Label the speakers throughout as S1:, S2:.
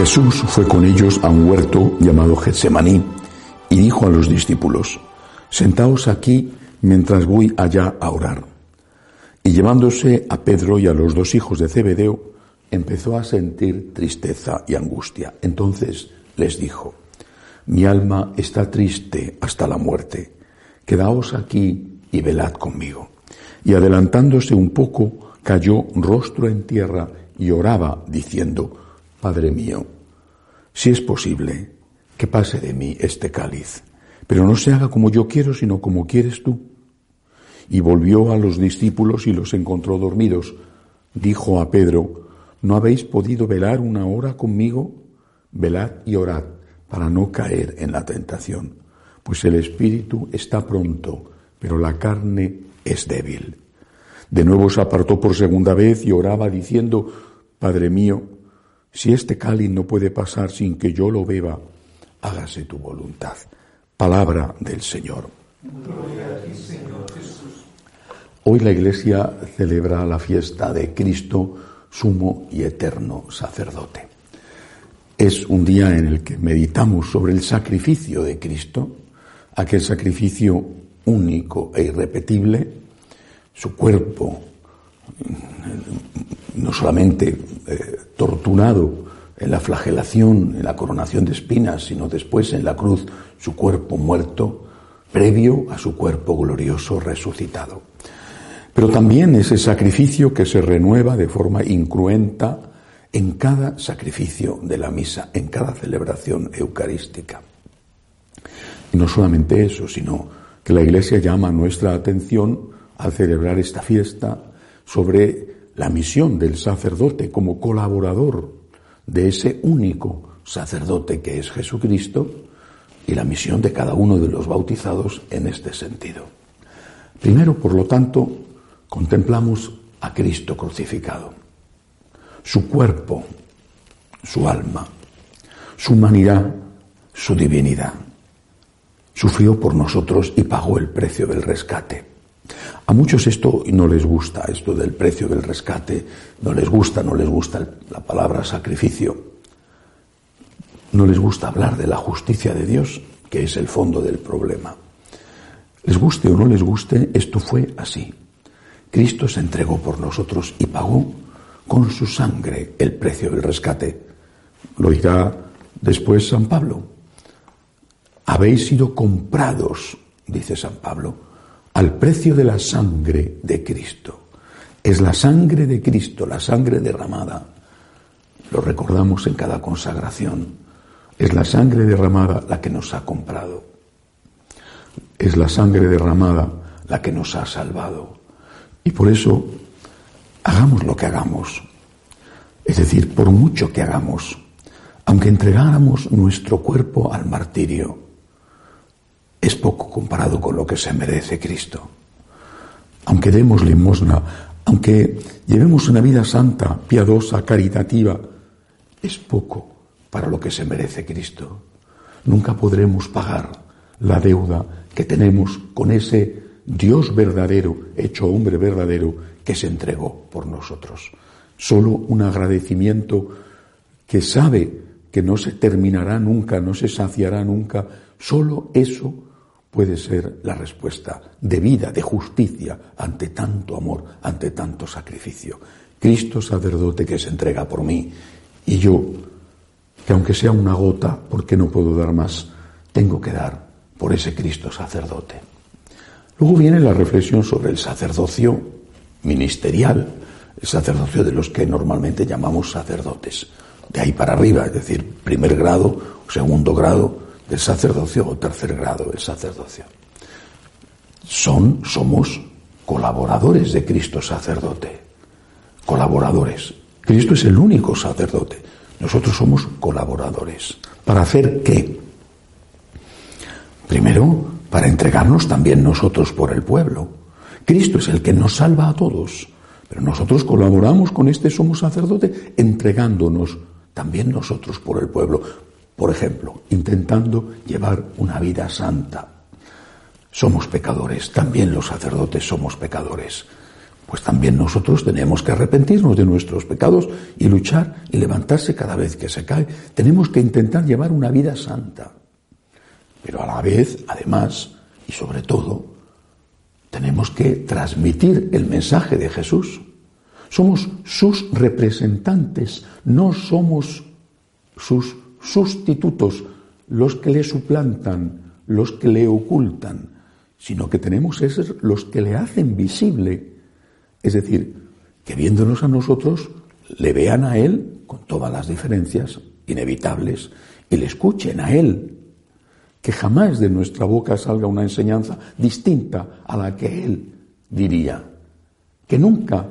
S1: Jesús fue con ellos a un huerto llamado Getsemaní y dijo a los discípulos, Sentaos aquí mientras voy allá a orar. Y llevándose a Pedro y a los dos hijos de Zebedeo, empezó a sentir tristeza y angustia. Entonces les dijo, Mi alma está triste hasta la muerte. Quedaos aquí y velad conmigo. Y adelantándose un poco, cayó rostro en tierra y oraba, diciendo, Padre mío, si es posible, que pase de mí este cáliz, pero no se haga como yo quiero, sino como quieres tú. Y volvió a los discípulos y los encontró dormidos. Dijo a Pedro, ¿no habéis podido velar una hora conmigo? Velad y orad para no caer en la tentación, pues el espíritu está pronto, pero la carne es débil. De nuevo se apartó por segunda vez y oraba diciendo, Padre mío, si este cáliz no puede pasar sin que yo lo beba, hágase tu voluntad. Palabra del Señor. Hoy la Iglesia celebra la fiesta de Cristo, sumo y eterno sacerdote. Es un día en el que meditamos sobre el sacrificio de Cristo, aquel sacrificio único e irrepetible, su cuerpo no solamente eh, torturado en la flagelación, en la coronación de espinas, sino después en la cruz, su cuerpo muerto, previo a su cuerpo glorioso resucitado. Pero también ese sacrificio que se renueva de forma incruenta en cada sacrificio de la misa, en cada celebración eucarística. Y no solamente eso, sino que la Iglesia llama nuestra atención al celebrar esta fiesta sobre la misión del sacerdote como colaborador de ese único sacerdote que es Jesucristo y la misión de cada uno de los bautizados en este sentido. Primero, por lo tanto, contemplamos a Cristo crucificado, su cuerpo, su alma, su humanidad, su divinidad. Sufrió por nosotros y pagó el precio del rescate. A muchos esto no les gusta, esto del precio del rescate, no les gusta, no les gusta la palabra sacrificio, no les gusta hablar de la justicia de Dios, que es el fondo del problema. Les guste o no les guste, esto fue así. Cristo se entregó por nosotros y pagó con su sangre el precio del rescate. Lo dirá después San Pablo. Habéis sido comprados, dice San Pablo, al precio de la sangre de Cristo. Es la sangre de Cristo, la sangre derramada. Lo recordamos en cada consagración. Es la sangre derramada la que nos ha comprado. Es la sangre derramada la que nos ha salvado. Y por eso, hagamos lo que hagamos. Es decir, por mucho que hagamos, aunque entregáramos nuestro cuerpo al martirio, es poco comparado con lo que se merece Cristo. Aunque demos limosna, aunque llevemos una vida santa, piadosa, caritativa, es poco para lo que se merece Cristo. Nunca podremos pagar la deuda que tenemos con ese Dios verdadero, hecho hombre verdadero, que se entregó por nosotros. Solo un agradecimiento que sabe que no se terminará nunca, no se saciará nunca, solo eso puede ser la respuesta de vida, de justicia ante tanto amor, ante tanto sacrificio. Cristo sacerdote que se entrega por mí y yo, que aunque sea una gota, porque no puedo dar más, tengo que dar por ese Cristo sacerdote. Luego viene la reflexión sobre el sacerdocio ministerial, el sacerdocio de los que normalmente llamamos sacerdotes. De ahí para arriba, es decir, primer grado, segundo grado, del sacerdocio o tercer grado del sacerdocio. Son, somos colaboradores de Cristo sacerdote. Colaboradores. Cristo es el único sacerdote. Nosotros somos colaboradores. ¿Para hacer qué? Primero, para entregarnos también nosotros por el pueblo. Cristo es el que nos salva a todos. Pero nosotros colaboramos con este somos sacerdote entregándonos también nosotros por el pueblo. Por ejemplo, intentando llevar una vida santa. Somos pecadores, también los sacerdotes somos pecadores. pues también nosotros tenemos que arrepentirnos de nuestros pecados y luchar y levantarse cada vez que se cae. Tenemos que intentar llevar una vida santa. Pero a la vez, además, y sobre todo, tenemos que transmitir el mensaje de Jesús. Somos sus representantes, no somos sus sustitutos, los que le suplantan, los que le ocultan, sino que tenemos ser los que le hacen visible. Es decir, que viéndonos a nosotros, le vean a Él con todas las diferencias inevitables y le escuchen a Él. Que jamás de nuestra boca salga una enseñanza distinta a la que Él diría. Que nunca,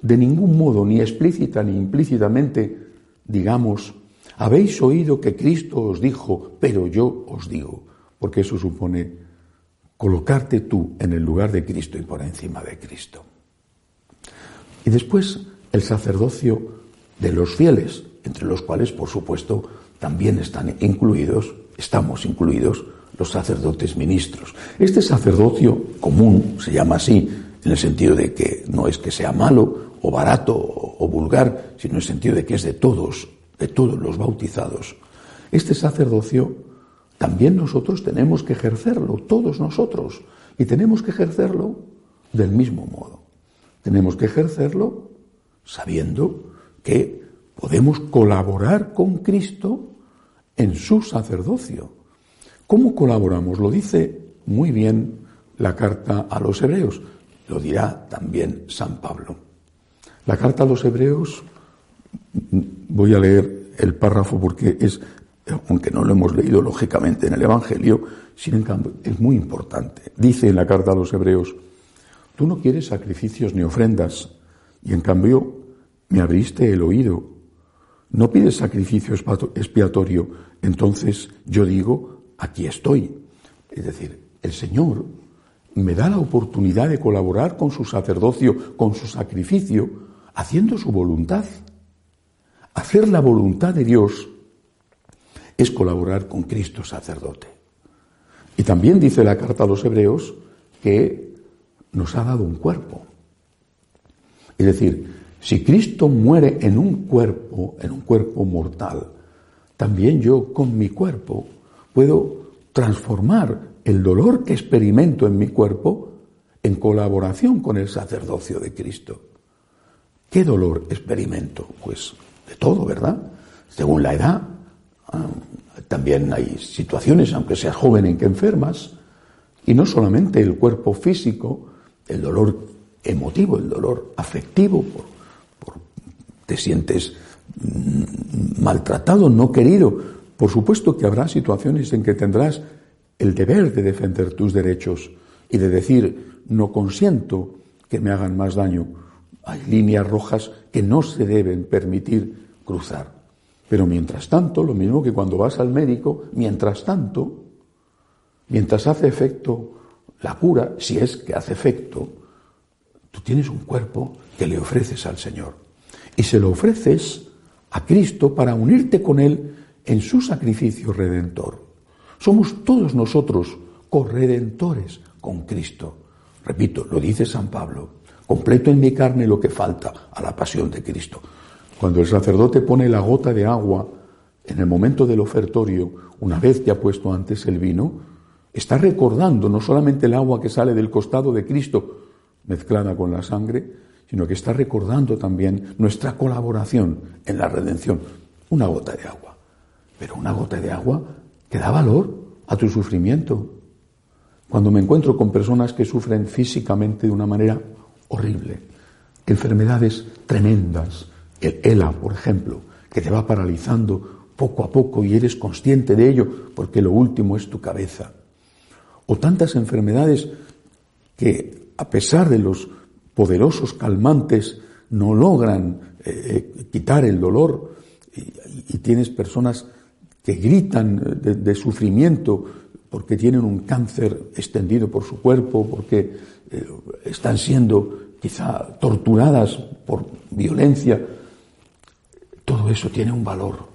S1: de ningún modo, ni explícita ni implícitamente, digamos, habéis oído que Cristo os dijo, pero yo os digo, porque eso supone colocarte tú en el lugar de Cristo y por encima de Cristo. Y después el sacerdocio de los fieles, entre los cuales, por supuesto, también están incluidos, estamos incluidos los sacerdotes ministros. Este sacerdocio común se llama así en el sentido de que no es que sea malo o barato o vulgar, sino en el sentido de que es de todos de todos los bautizados, este sacerdocio también nosotros tenemos que ejercerlo, todos nosotros, y tenemos que ejercerlo del mismo modo. Tenemos que ejercerlo sabiendo que podemos colaborar con Cristo en su sacerdocio. ¿Cómo colaboramos? Lo dice muy bien la carta a los hebreos, lo dirá también San Pablo. La carta a los hebreos Voy a leer el párrafo porque es, aunque no lo hemos leído lógicamente en el Evangelio, sin embargo es muy importante. Dice en la carta a los Hebreos, tú no quieres sacrificios ni ofrendas, y en cambio me abriste el oído. No pides sacrificio expiatorio, entonces yo digo, aquí estoy. Es decir, el Señor me da la oportunidad de colaborar con su sacerdocio, con su sacrificio, haciendo su voluntad. Hacer la voluntad de Dios es colaborar con Cristo sacerdote. Y también dice la carta a los hebreos que nos ha dado un cuerpo. Es decir, si Cristo muere en un cuerpo, en un cuerpo mortal, también yo con mi cuerpo puedo transformar el dolor que experimento en mi cuerpo en colaboración con el sacerdocio de Cristo. ¿Qué dolor experimento? Pues de todo, ¿verdad? Según la edad. Ah, también hay situaciones, aunque seas joven, en que enfermas. Y no solamente el cuerpo físico, el dolor emotivo, el dolor afectivo, por, te sientes mm, maltratado, no querido. Por supuesto que habrá situaciones en que tendrás el deber de defender tus derechos y de decir, no consiento que me hagan más daño. Hay líneas rojas que no se deben permitir cruzar. Pero mientras tanto, lo mismo que cuando vas al médico, mientras tanto, mientras hace efecto la cura, si es que hace efecto, tú tienes un cuerpo que le ofreces al Señor. Y se lo ofreces a Cristo para unirte con Él en su sacrificio redentor. Somos todos nosotros corredentores con Cristo. Repito, lo dice San Pablo, completo en mi carne lo que falta a la pasión de Cristo. Cuando el sacerdote pone la gota de agua en el momento del ofertorio, una vez que ha puesto antes el vino, está recordando no solamente el agua que sale del costado de Cristo mezclada con la sangre, sino que está recordando también nuestra colaboración en la redención. Una gota de agua. Pero una gota de agua que da valor a tu sufrimiento. Cuando me encuentro con personas que sufren físicamente de una manera horrible, enfermedades tremendas, el ELA, por ejemplo, que te va paralizando poco a poco y eres consciente de ello porque lo último es tu cabeza. O tantas enfermedades que a pesar de los poderosos calmantes no logran eh, eh, quitar el dolor. Y, tienes personas que gritan de, sufrimiento porque tienen un cáncer extendido por su cuerpo, porque eh, están siendo quizá torturadas por violencia todo eso tiene un valor.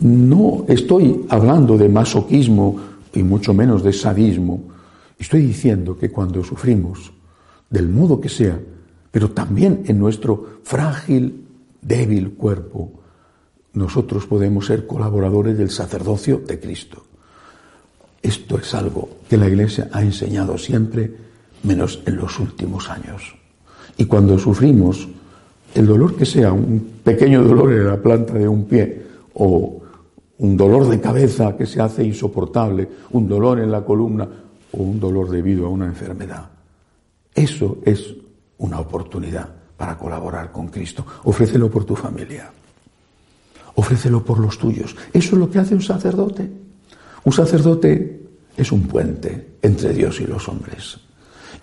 S1: No estoy hablando de masoquismo y mucho menos de sadismo. Estoy diciendo que cuando sufrimos del modo que sea, pero también en nuestro frágil, débil cuerpo, nosotros podemos ser colaboradores del sacerdocio de Cristo. Esto es algo que la Iglesia ha enseñado siempre, menos en los últimos años. Y cuando sufrimos el dolor que sea, un pequeño dolor en la planta de un pie o un dolor de cabeza que se hace insoportable, un dolor en la columna o un dolor debido a una enfermedad. Eso es una oportunidad para colaborar con Cristo. Ofrécelo por tu familia. Ofrécelo por los tuyos. Eso es lo que hace un sacerdote. Un sacerdote es un puente entre Dios y los hombres.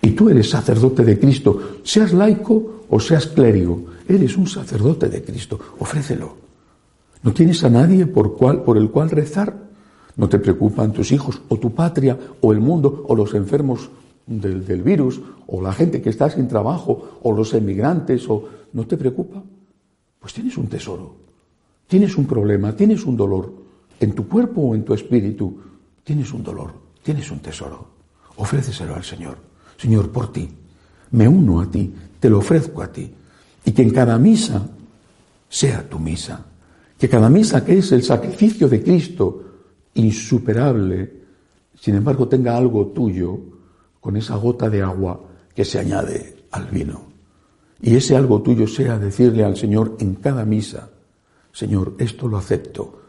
S1: Y tú eres sacerdote de Cristo, seas laico o seas clérigo, eres un sacerdote de Cristo. Ofrécelo. No tienes a nadie por, el cual rezar. No te preocupan tus hijos o tu patria o el mundo o los enfermos del, del virus o la gente que está sin trabajo o los emigrantes o no te preocupa. Pues tienes un tesoro, tienes un problema, tienes un dolor en tu cuerpo o en tu espíritu. Tienes un dolor, tienes un tesoro. Ofréceselo al Señor. Señor, por ti, me uno a ti, te lo ofrezco a ti. Y que en cada misa sea tu misa. Que cada misa que es el sacrificio de Cristo insuperable, sin embargo tenga algo tuyo con esa gota de agua que se añade al vino. Y ese algo tuyo sea decirle al Señor en cada misa, Señor, esto lo acepto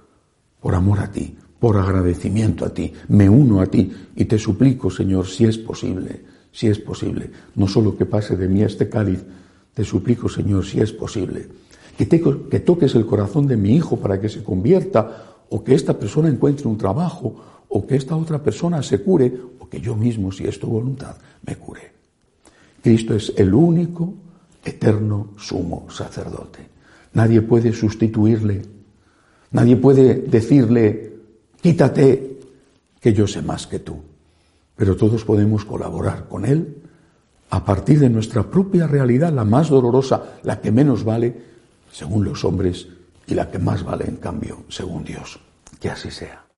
S1: por amor a ti, por agradecimiento a ti, me uno a ti y te suplico, Señor, si es posible, si es posible, no solo que pase de mí este cáliz, te suplico, Señor, si es posible, que, que toques el corazón de mi hijo para que se convierta o que esta persona encuentre un trabajo o que esta otra persona se cure o que yo mismo, si es tu voluntad, me cure. Cristo es el único eterno sumo sacerdote. Nadie puede sustituirle. Nadie puede decirle, quítate, que yo sé más que tú. Pero todos podemos colaborar con Él a partir de nuestra propia realidad, la más dolorosa, la que menos vale, según los hombres, y la que más vale, en cambio, según Dios. Que así sea.